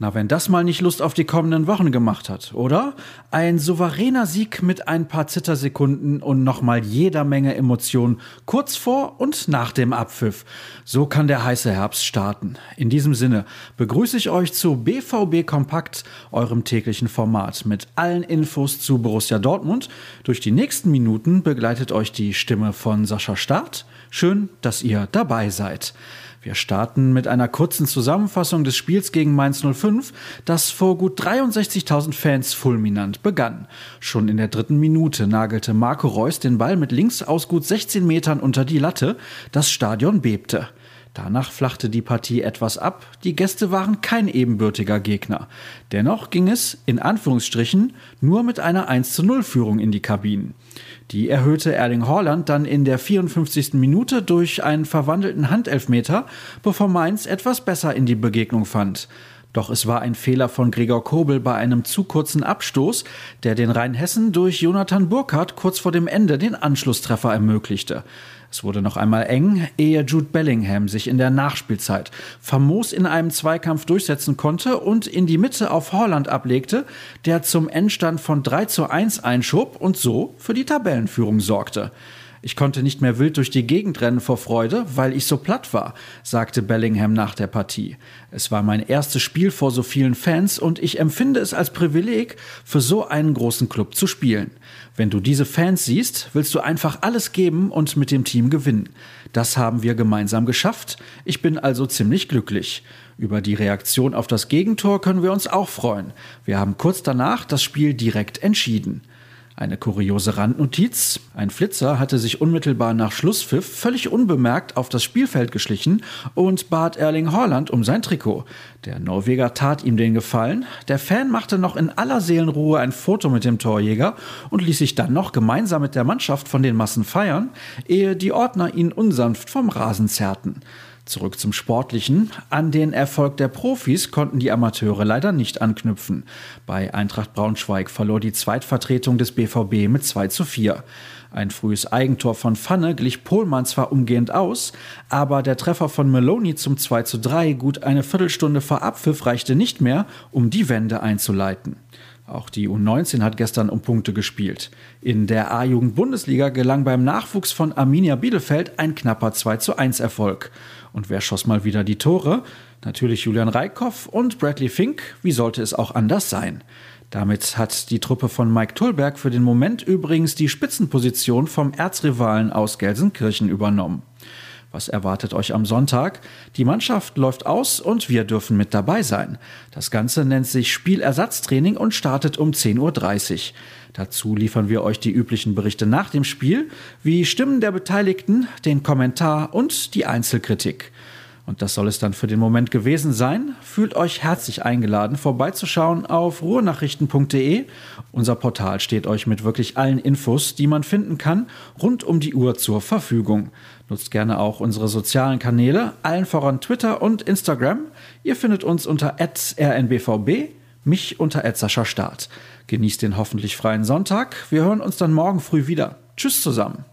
Na, wenn das mal nicht Lust auf die kommenden Wochen gemacht hat, oder? Ein souveräner Sieg mit ein paar Zittersekunden und nochmal jeder Menge Emotionen kurz vor und nach dem Abpfiff. So kann der heiße Herbst starten. In diesem Sinne begrüße ich euch zu BVB Kompakt, eurem täglichen Format mit allen Infos zu Borussia Dortmund. Durch die nächsten Minuten begleitet euch die Stimme von Sascha Start. Schön, dass ihr dabei seid. Wir starten mit einer kurzen Zusammenfassung des Spiels gegen Mainz 05, das vor gut 63.000 Fans fulminant begann. Schon in der dritten Minute nagelte Marco Reus den Ball mit links aus gut 16 Metern unter die Latte. Das Stadion bebte. Danach flachte die Partie etwas ab, die Gäste waren kein ebenbürtiger Gegner. Dennoch ging es, in Anführungsstrichen, nur mit einer 1 zu 0 Führung in die Kabinen. Die erhöhte Erling Haaland dann in der 54. Minute durch einen verwandelten Handelfmeter, bevor Mainz etwas besser in die Begegnung fand. Doch es war ein Fehler von Gregor Kobel bei einem zu kurzen Abstoß, der den Rheinhessen durch Jonathan Burkhardt kurz vor dem Ende den Anschlusstreffer ermöglichte. Es wurde noch einmal eng, ehe Jude Bellingham sich in der Nachspielzeit famos in einem Zweikampf durchsetzen konnte und in die Mitte auf Holland ablegte, der zum Endstand von 3 zu 1 einschob und so für die Tabellenführung sorgte. Ich konnte nicht mehr wild durch die Gegend rennen vor Freude, weil ich so platt war, sagte Bellingham nach der Partie. Es war mein erstes Spiel vor so vielen Fans und ich empfinde es als Privileg, für so einen großen Club zu spielen. Wenn du diese Fans siehst, willst du einfach alles geben und mit dem Team gewinnen. Das haben wir gemeinsam geschafft. Ich bin also ziemlich glücklich. Über die Reaktion auf das Gegentor können wir uns auch freuen. Wir haben kurz danach das Spiel direkt entschieden. Eine kuriose Randnotiz. Ein Flitzer hatte sich unmittelbar nach Schlusspfiff völlig unbemerkt auf das Spielfeld geschlichen und bat Erling Haaland um sein Trikot. Der Norweger tat ihm den Gefallen. Der Fan machte noch in aller Seelenruhe ein Foto mit dem Torjäger und ließ sich dann noch gemeinsam mit der Mannschaft von den Massen feiern, ehe die Ordner ihn unsanft vom Rasen zerrten. Zurück zum Sportlichen. An den Erfolg der Profis konnten die Amateure leider nicht anknüpfen. Bei Eintracht Braunschweig verlor die Zweitvertretung des BVB mit 2 zu 4. Ein frühes Eigentor von Pfanne glich Pohlmann zwar umgehend aus, aber der Treffer von Meloni zum 2 zu 3 gut eine Viertelstunde vor Abpfiff reichte nicht mehr, um die Wende einzuleiten. Auch die U19 hat gestern um Punkte gespielt. In der A-Jugend-Bundesliga gelang beim Nachwuchs von Arminia Bielefeld ein knapper 2 zu 1 Erfolg. Und wer schoss mal wieder die Tore? Natürlich Julian Reikhoff und Bradley Fink. Wie sollte es auch anders sein? Damit hat die Truppe von Mike Tullberg für den Moment übrigens die Spitzenposition vom Erzrivalen aus Gelsenkirchen übernommen. Was erwartet euch am Sonntag? Die Mannschaft läuft aus und wir dürfen mit dabei sein. Das Ganze nennt sich Spielersatztraining und startet um 10.30 Uhr. Dazu liefern wir euch die üblichen Berichte nach dem Spiel, wie Stimmen der Beteiligten, den Kommentar und die Einzelkritik. Und das soll es dann für den Moment gewesen sein. Fühlt euch herzlich eingeladen, vorbeizuschauen auf ruhrnachrichten.de. Unser Portal steht euch mit wirklich allen Infos, die man finden kann, rund um die Uhr zur Verfügung. Nutzt gerne auch unsere sozialen Kanäle, allen voran Twitter und Instagram. Ihr findet uns unter rnbvb, mich unter Start. Genießt den hoffentlich freien Sonntag. Wir hören uns dann morgen früh wieder. Tschüss zusammen.